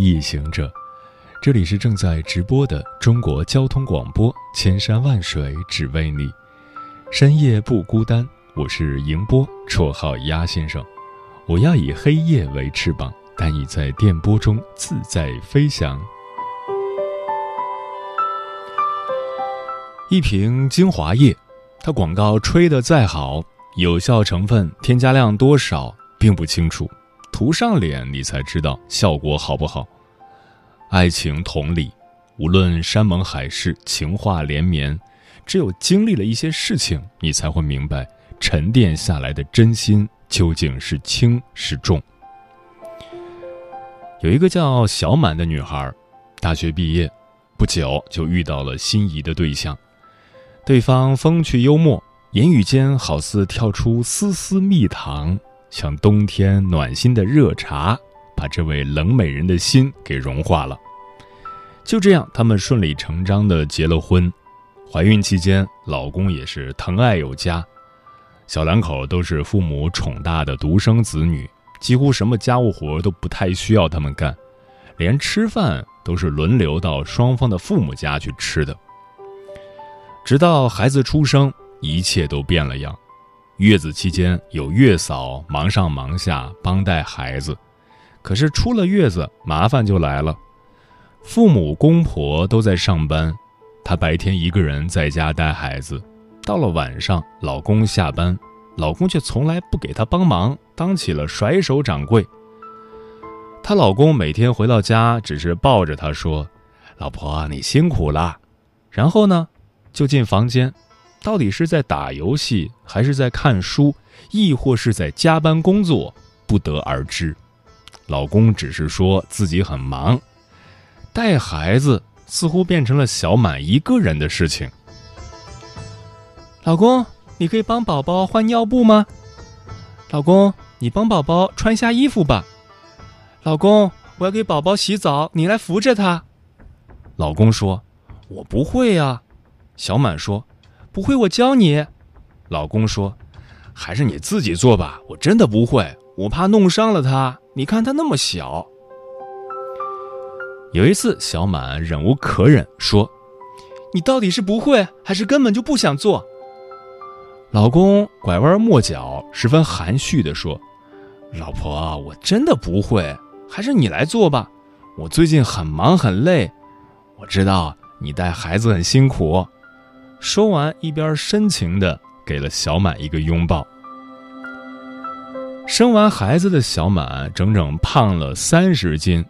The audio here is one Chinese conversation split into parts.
夜行者，这里是正在直播的中国交通广播，千山万水只为你，深夜不孤单。我是迎波，绰号鸭先生。我要以黑夜为翅膀，带你在电波中自在飞翔。一瓶精华液，它广告吹得再好，有效成分、添加量多少并不清楚。涂上脸，你才知道效果好不好。爱情同理，无论山盟海誓、情话连绵，只有经历了一些事情，你才会明白沉淀下来的真心究竟是轻是重。有一个叫小满的女孩，大学毕业不久就遇到了心仪的对象，对方风趣幽默，言语间好似跳出丝丝蜜糖。像冬天暖心的热茶，把这位冷美人的心给融化了。就这样，他们顺理成章的结了婚。怀孕期间，老公也是疼爱有加。小两口都是父母宠大的独生子女，几乎什么家务活都不太需要他们干，连吃饭都是轮流到双方的父母家去吃的。直到孩子出生，一切都变了样。月子期间有月嫂忙上忙下帮带孩子，可是出了月子麻烦就来了。父母公婆都在上班，她白天一个人在家带孩子，到了晚上老公下班，老公却从来不给她帮忙，当起了甩手掌柜。她老公每天回到家只是抱着她说：“老婆你辛苦了。”然后呢，就进房间。到底是在打游戏，还是在看书，亦或是在加班工作，不得而知。老公只是说自己很忙，带孩子似乎变成了小满一个人的事情。老公，你可以帮宝宝换尿布吗？老公，你帮宝宝穿下衣服吧。老公，我要给宝宝洗澡，你来扶着他。老公说：“我不会呀。”小满说。不会，我教你。老公说：“还是你自己做吧，我真的不会，我怕弄伤了他。你看他那么小。”有一次，小满忍无可忍，说：“你到底是不会，还是根本就不想做？”老公拐弯抹角，十分含蓄地说：“老婆，我真的不会，还是你来做吧。我最近很忙很累，我知道你带孩子很辛苦。”说完，一边深情的给了小满一个拥抱。生完孩子的小满整整胖了三十斤，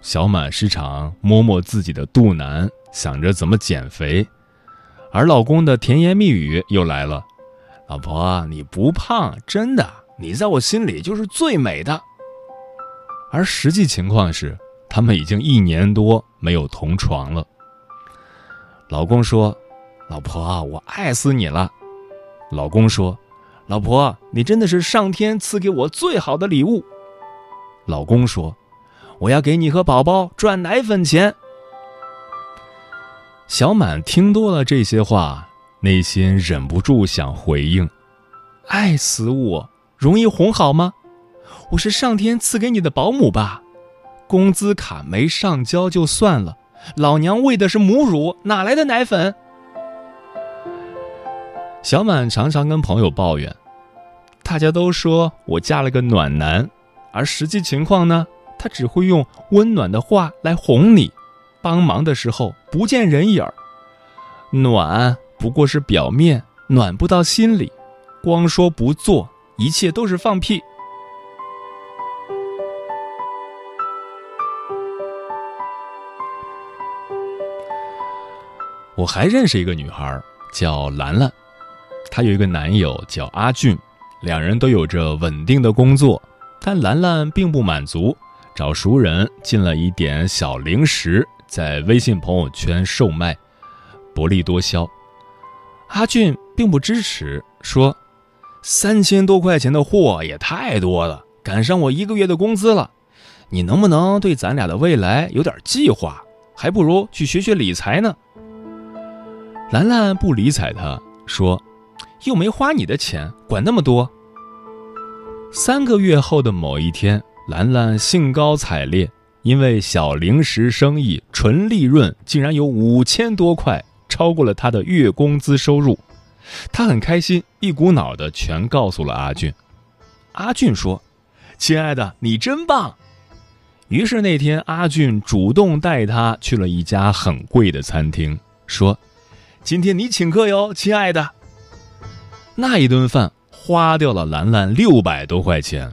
小满时常摸摸自己的肚腩，想着怎么减肥，而老公的甜言蜜语又来了：“老婆，你不胖，真的，你在我心里就是最美的。”而实际情况是，他们已经一年多没有同床了。老公说。老婆，我爱死你了。老公说：“老婆，你真的是上天赐给我最好的礼物。”老公说：“我要给你和宝宝赚奶粉钱。”小满听多了这些话，内心忍不住想回应：“爱死我，容易哄好吗？我是上天赐给你的保姆吧？工资卡没上交就算了，老娘喂的是母乳，哪来的奶粉？”小满常常跟朋友抱怨，大家都说我嫁了个暖男，而实际情况呢，他只会用温暖的话来哄你，帮忙的时候不见人影儿，暖不过是表面，暖不到心里，光说不做，一切都是放屁。我还认识一个女孩，叫兰兰。她有一个男友叫阿俊，两人都有着稳定的工作，但兰兰并不满足，找熟人进了一点小零食，在微信朋友圈售卖，薄利多销。阿俊并不支持，说：“三千多块钱的货也太多了，赶上我一个月的工资了。你能不能对咱俩的未来有点计划？还不如去学学理财呢。”兰兰不理睬他，说：“又没花你的钱，管那么多。”三个月后的某一天，兰兰兴高采烈，因为小零食生意纯利润竟然有五千多块，超过了她的月工资收入。她很开心，一股脑的全告诉了阿俊。阿俊说：“亲爱的，你真棒。”于是那天，阿俊主动带她去了一家很贵的餐厅，说：“今天你请客哟，亲爱的。”那一顿饭。花掉了兰兰六百多块钱，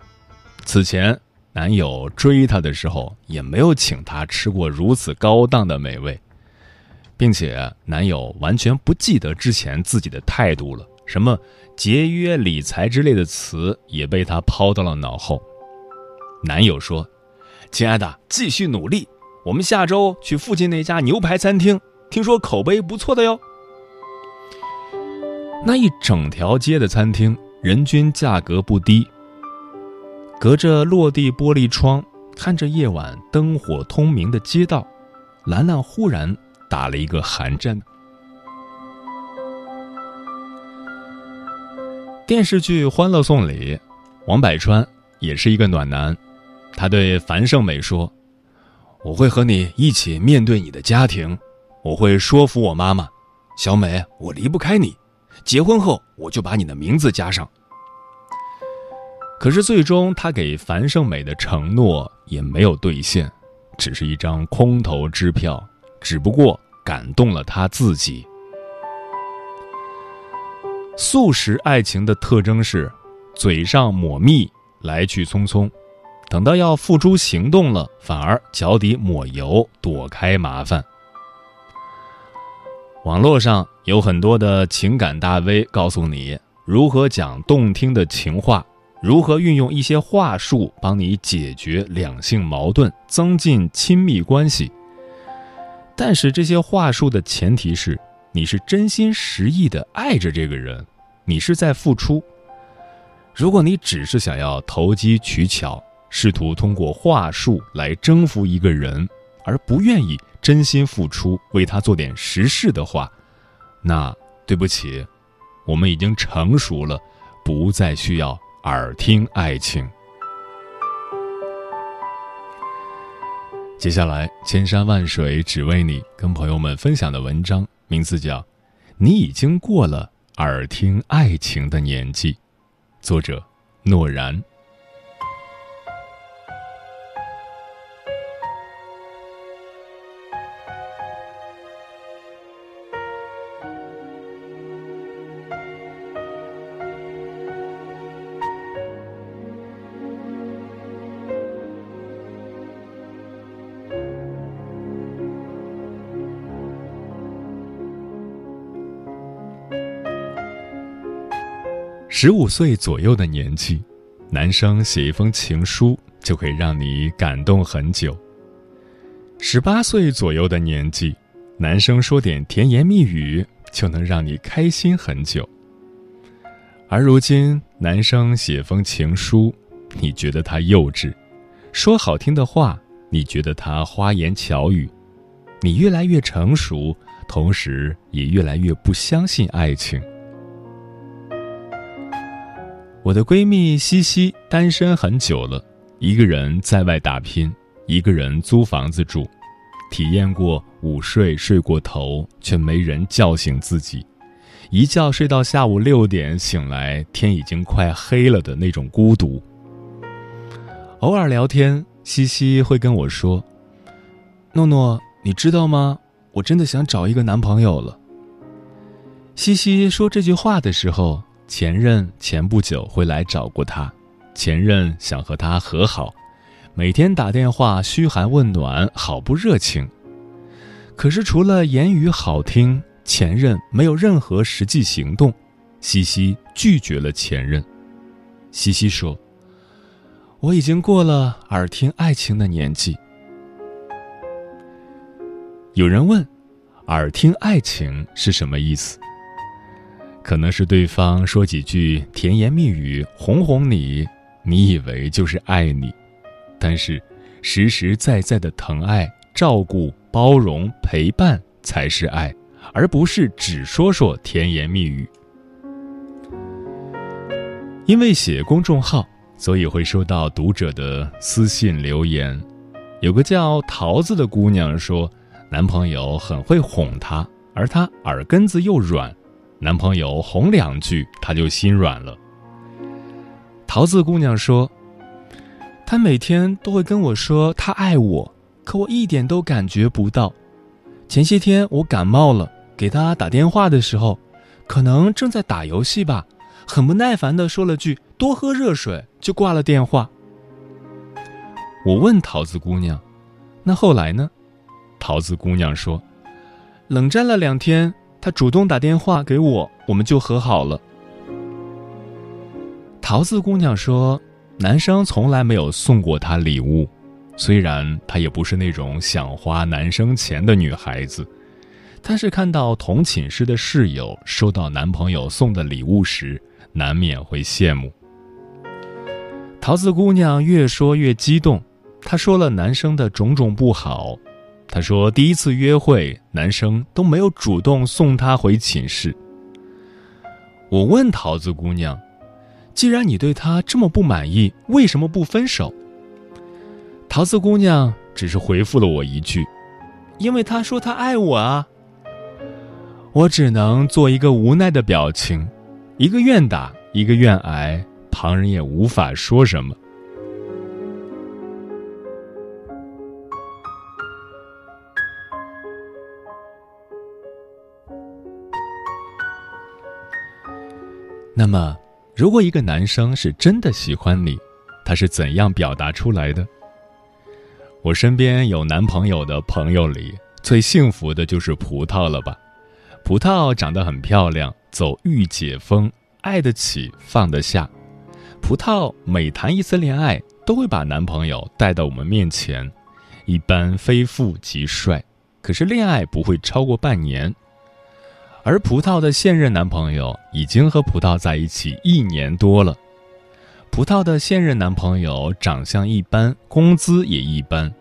此前男友追她的时候也没有请她吃过如此高档的美味，并且男友完全不记得之前自己的态度了，什么节约理财之类的词也被她抛到了脑后。男友说：“亲爱的，继续努力，我们下周去附近那家牛排餐厅，听说口碑不错的哟。”那一整条街的餐厅。人均价格不低。隔着落地玻璃窗，看着夜晚灯火通明的街道，兰兰忽然打了一个寒战。电视剧《欢乐颂》里，王百川也是一个暖男，他对樊胜美说：“我会和你一起面对你的家庭，我会说服我妈妈，小美，我离不开你。”结婚后，我就把你的名字加上。可是最终，他给樊胜美的承诺也没有兑现，只是一张空头支票，只不过感动了他自己。素食爱情的特征是，嘴上抹蜜，来去匆匆，等到要付诸行动了，反而脚底抹油，躲开麻烦。网络上有很多的情感大 V 告诉你如何讲动听的情话，如何运用一些话术帮你解决两性矛盾，增进亲密关系。但是这些话术的前提是你是真心实意的爱着这个人，你是在付出。如果你只是想要投机取巧，试图通过话术来征服一个人，而不愿意。真心付出，为他做点实事的话，那对不起，我们已经成熟了，不再需要耳听爱情。接下来，千山万水只为你，跟朋友们分享的文章名字叫《你已经过了耳听爱情的年纪》，作者诺然。十五岁左右的年纪，男生写一封情书就可以让你感动很久。十八岁左右的年纪，男生说点甜言蜜语就能让你开心很久。而如今，男生写封情书，你觉得他幼稚；说好听的话，你觉得他花言巧语。你越来越成熟，同时也越来越不相信爱情。我的闺蜜西西单身很久了，一个人在外打拼，一个人租房子住，体验过午睡睡过头却没人叫醒自己，一觉睡到下午六点醒来天已经快黑了的那种孤独。偶尔聊天，西西会跟我说：“诺诺，你知道吗？我真的想找一个男朋友了。”西西说这句话的时候。前任前不久会来找过他，前任想和他和好，每天打电话嘘寒问暖，好不热情。可是除了言语好听，前任没有任何实际行动。西西拒绝了前任。西西说：“我已经过了耳听爱情的年纪。有人问：“耳听爱情是什么意思？”可能是对方说几句甜言蜜语哄哄你，你以为就是爱你，但是实实在在的疼爱、照顾、包容、陪伴才是爱，而不是只说说甜言蜜语。因为写公众号，所以会收到读者的私信留言。有个叫桃子的姑娘说，男朋友很会哄她，而她耳根子又软，男朋友哄两句，她就心软了。桃子姑娘说，她每天都会跟我说她爱我，可我一点都感觉不到。前些天我感冒了，给她打电话的时候，可能正在打游戏吧。很不耐烦地说了句“多喝热水”，就挂了电话。我问桃子姑娘：“那后来呢？”桃子姑娘说：“冷战了两天，他主动打电话给我，我们就和好了。”桃子姑娘说：“男生从来没有送过她礼物，虽然她也不是那种想花男生钱的女孩子。”但是看到同寝室的室友收到男朋友送的礼物时，难免会羡慕。桃子姑娘越说越激动，她说了男生的种种不好。他说第一次约会，男生都没有主动送她回寝室。我问桃子姑娘：“既然你对他这么不满意，为什么不分手？”桃子姑娘只是回复了我一句：“因为他说他爱我啊。”我只能做一个无奈的表情。一个愿打，一个愿挨，旁人也无法说什么。那么，如果一个男生是真的喜欢你，他是怎样表达出来的？我身边有男朋友的朋友里，最幸福的就是葡萄了吧？葡萄长得很漂亮。走御姐风，爱得起，放得下。葡萄每谈一次恋爱，都会把男朋友带到我们面前，一般非富即帅。可是恋爱不会超过半年。而葡萄的现任男朋友已经和葡萄在一起一年多了。葡萄的现任男朋友长相一般，工资也一般。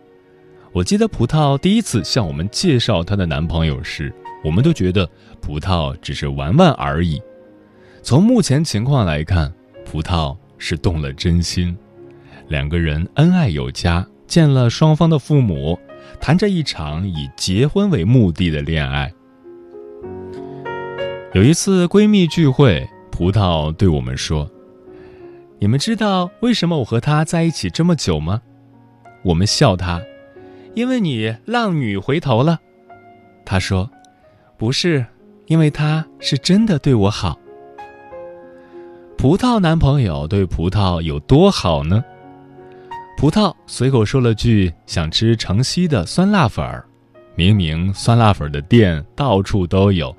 我记得葡萄第一次向我们介绍她的男朋友时。我们都觉得葡萄只是玩玩而已。从目前情况来看，葡萄是动了真心，两个人恩爱有加，见了双方的父母，谈着一场以结婚为目的的恋爱。有一次闺蜜聚会，葡萄对我们说：“你们知道为什么我和他在一起这么久吗？”我们笑他：“因为你浪女回头了。”他说。不是，因为他是真的对我好。葡萄男朋友对葡萄有多好呢？葡萄随口说了句想吃城西的酸辣粉儿，明明酸辣粉的店到处都有，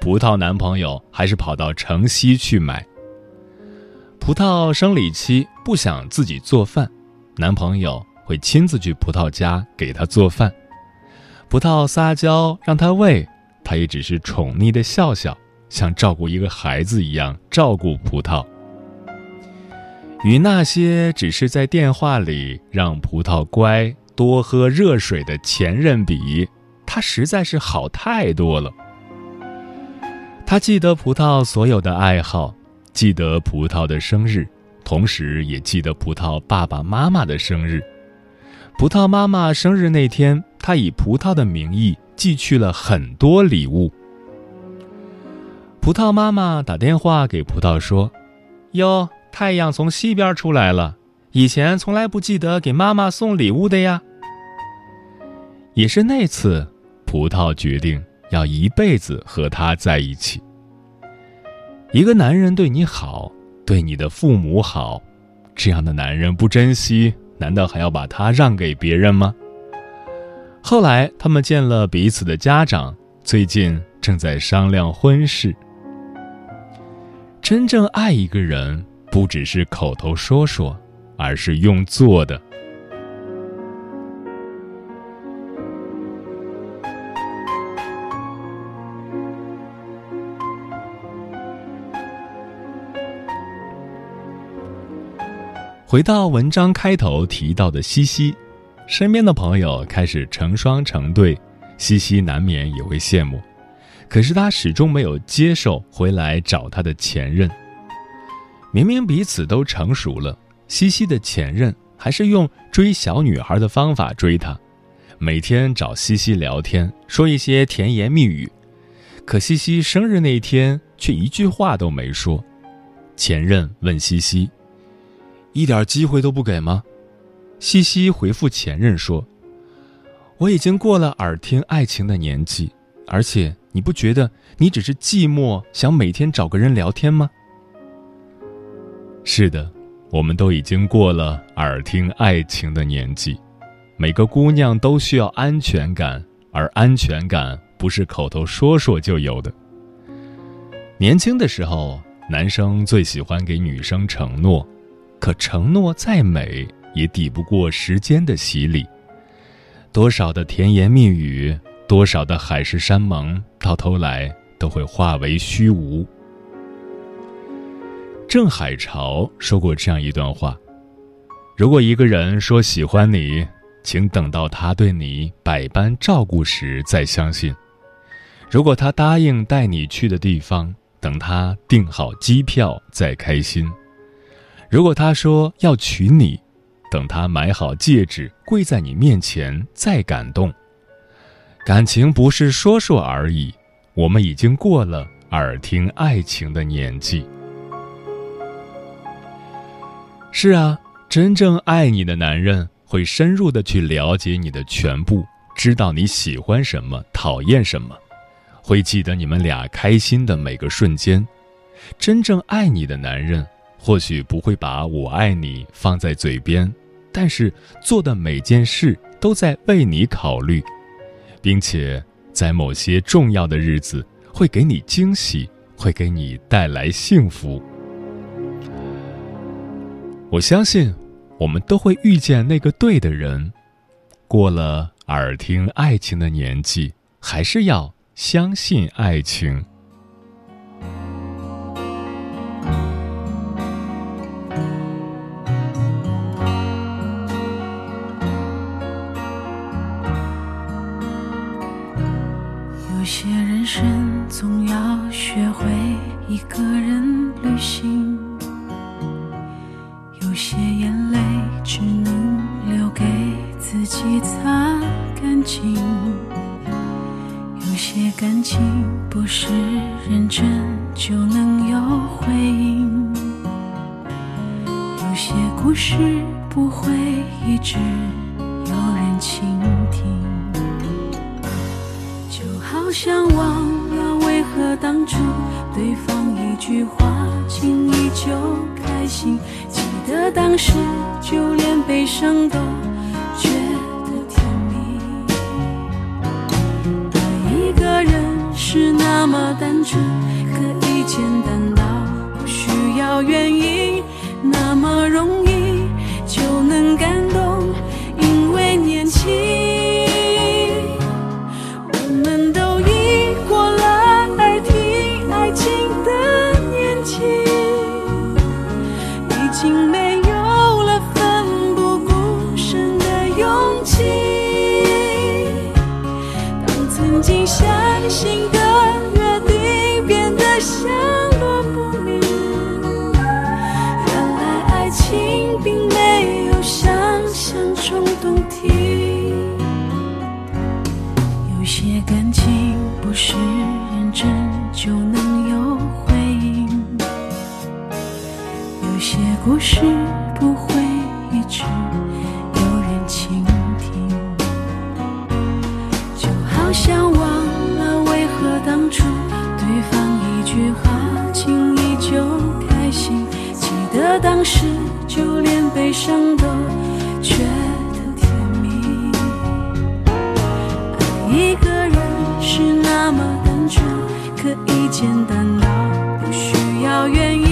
葡萄男朋友还是跑到城西去买。葡萄生理期不想自己做饭，男朋友会亲自去葡萄家给她做饭。葡萄撒娇让他喂。他也只是宠溺的笑笑，像照顾一个孩子一样照顾葡萄。与那些只是在电话里让葡萄乖、多喝热水的前任比，他实在是好太多了。他记得葡萄所有的爱好，记得葡萄的生日，同时也记得葡萄爸爸妈妈的生日。葡萄妈妈生日那天，他以葡萄的名义。寄去了很多礼物。葡萄妈妈打电话给葡萄说：“哟，太阳从西边出来了，以前从来不记得给妈妈送礼物的呀。”也是那次，葡萄决定要一辈子和他在一起。一个男人对你好，对你的父母好，这样的男人不珍惜，难道还要把他让给别人吗？后来，他们见了彼此的家长，最近正在商量婚事。真正爱一个人，不只是口头说说，而是用做的。回到文章开头提到的西西，身边的朋友开始成双成对，西西难免也会羡慕。可是他始终没有接受回来找他的前任。明明彼此都成熟了，西西的前任还是用追小女孩的方法追她，每天找西西聊天，说一些甜言蜜语。可西西生日那天却一句话都没说。前任问西西。一点机会都不给吗？西西回复前任说：“我已经过了耳听爱情的年纪，而且你不觉得你只是寂寞，想每天找个人聊天吗？”是的，我们都已经过了耳听爱情的年纪。每个姑娘都需要安全感，而安全感不是口头说说就有的。年轻的时候，男生最喜欢给女生承诺。可承诺再美，也抵不过时间的洗礼。多少的甜言蜜语，多少的海誓山盟，到头来都会化为虚无。郑海潮说过这样一段话：如果一个人说喜欢你，请等到他对你百般照顾时再相信；如果他答应带你去的地方，等他订好机票再开心。如果他说要娶你，等他买好戒指跪在你面前再感动。感情不是说说而已，我们已经过了耳听爱情的年纪。是啊，真正爱你的男人会深入的去了解你的全部，知道你喜欢什么，讨厌什么，会记得你们俩开心的每个瞬间。真正爱你的男人。或许不会把我爱你放在嘴边，但是做的每件事都在为你考虑，并且在某些重要的日子会给你惊喜，会给你带来幸福。我相信，我们都会遇见那个对的人。过了耳听爱情的年纪，还是要相信爱情。人生总要学会一个人旅行。有些眼泪只能留给自己擦干净。有些感情不是认真就能有回应。有些故事不会一直对方一句话轻易就开心。记得当时就连悲伤都觉得甜蜜。爱一个人是那么单纯雪花轻易就开心，记得当时就连悲伤都觉得甜蜜。爱一个人是那么单纯，可以简单到不需要原因。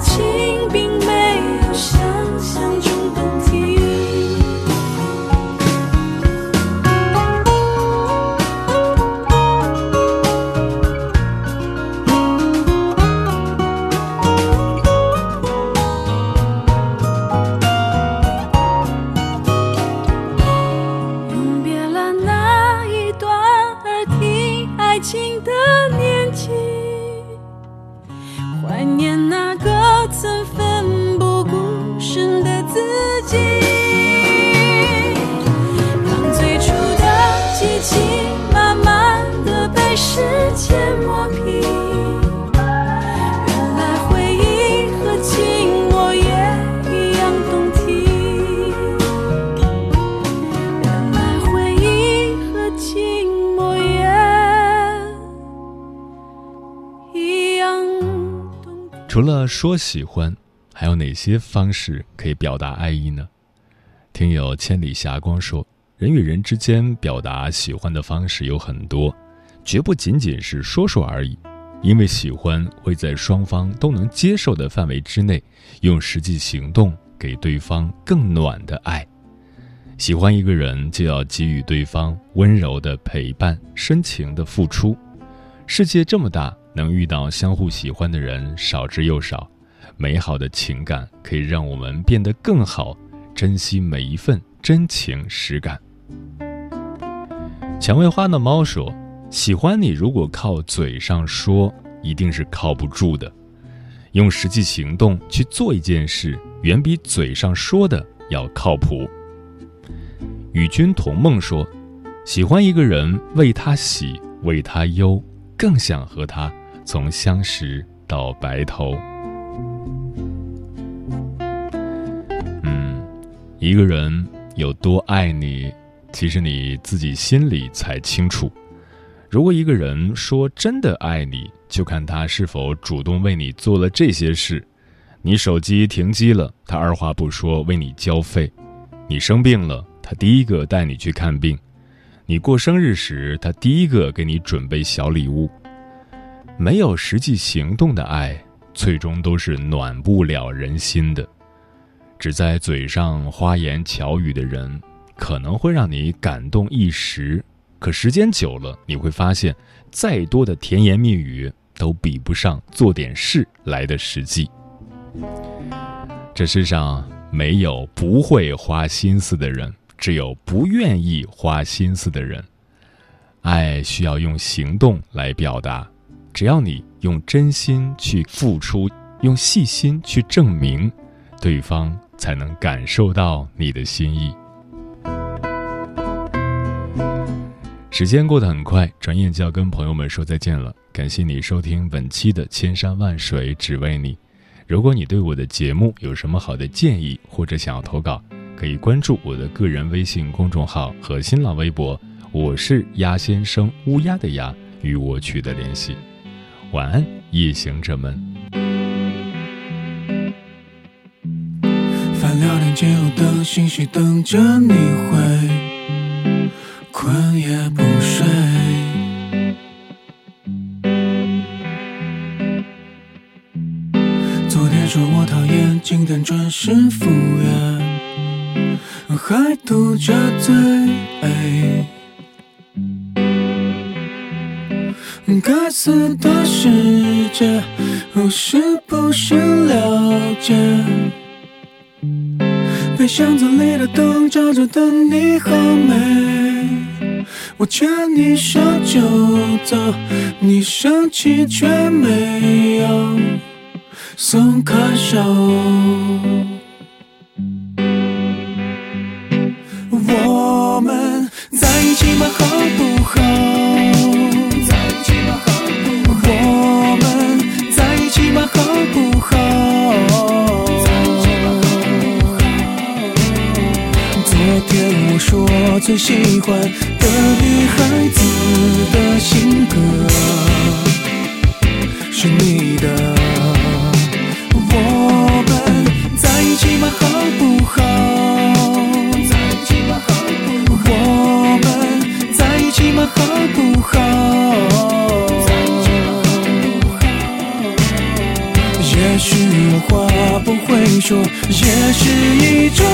情除了说喜欢，还有哪些方式可以表达爱意呢？听友千里霞光说，人与人之间表达喜欢的方式有很多，绝不仅仅是说说而已。因为喜欢会在双方都能接受的范围之内，用实际行动给对方更暖的爱。喜欢一个人，就要给予对方温柔的陪伴、深情的付出。世界这么大，能遇到相互喜欢的人少之又少。美好的情感可以让我们变得更好，珍惜每一份真情实感。蔷薇花的猫说。喜欢你，如果靠嘴上说，一定是靠不住的。用实际行动去做一件事，远比嘴上说的要靠谱。与君同梦说，喜欢一个人，为他喜，为他忧，更想和他从相识到白头。嗯，一个人有多爱你，其实你自己心里才清楚。如果一个人说真的爱你，就看他是否主动为你做了这些事：你手机停机了，他二话不说为你交费；你生病了，他第一个带你去看病；你过生日时，他第一个给你准备小礼物。没有实际行动的爱，最终都是暖不了人心的。只在嘴上花言巧语的人，可能会让你感动一时。可时间久了，你会发现，再多的甜言蜜语都比不上做点事来的实际。这世上没有不会花心思的人，只有不愿意花心思的人。爱需要用行动来表达，只要你用真心去付出，用细心去证明，对方才能感受到你的心意。时间过得很快，转眼就要跟朋友们说再见了。感谢你收听本期的《千山万水只为你》。如果你对我的节目有什么好的建议，或者想要投稿，可以关注我的个人微信公众号和新浪微博，我是鸭先生乌鸦的鸭，与我取得联系。晚安，夜行者们。翻聊天记录的信息，等着你回。困也不睡。昨天说我讨厌，今天准时赴约，还嘟着嘴。该死的世界，是不是了解？被箱子里的灯照着的你好美。我牵你手就走，你生气却没有松开手。我们在一起吗？好不好？昨天我说最喜欢的。女孩子的性格是你的，我们在一起吗？好说，也是一种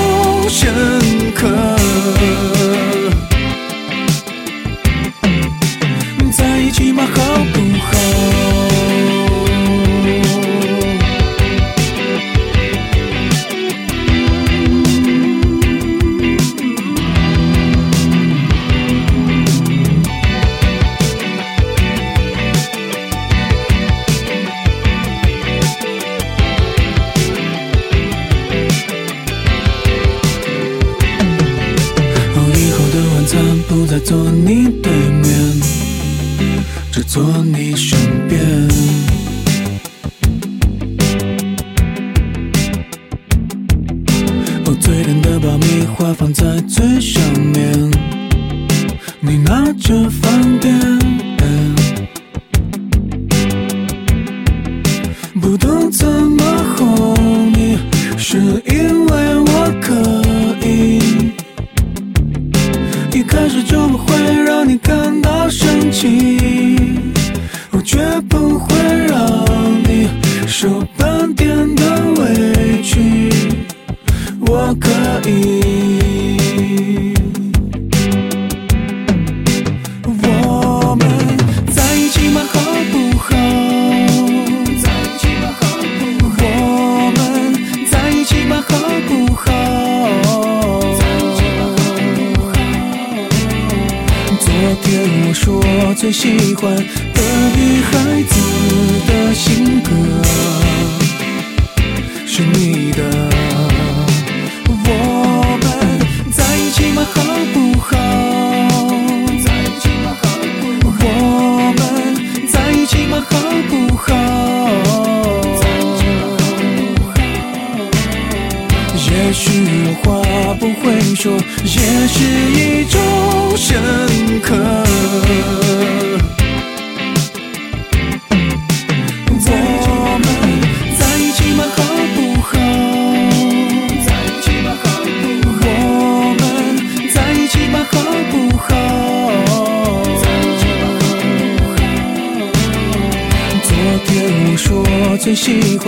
深刻。在一起嘛好？半点的委屈，我可以。我们在一起吧，好不好？我们在一起吧，好不好？昨天我说最喜欢的女孩。也是一种深刻。我们在一起吗？好不好？在一起吗？好不好？我们在一起吗？好不好？在一起吗？好不好？昨天我说最喜欢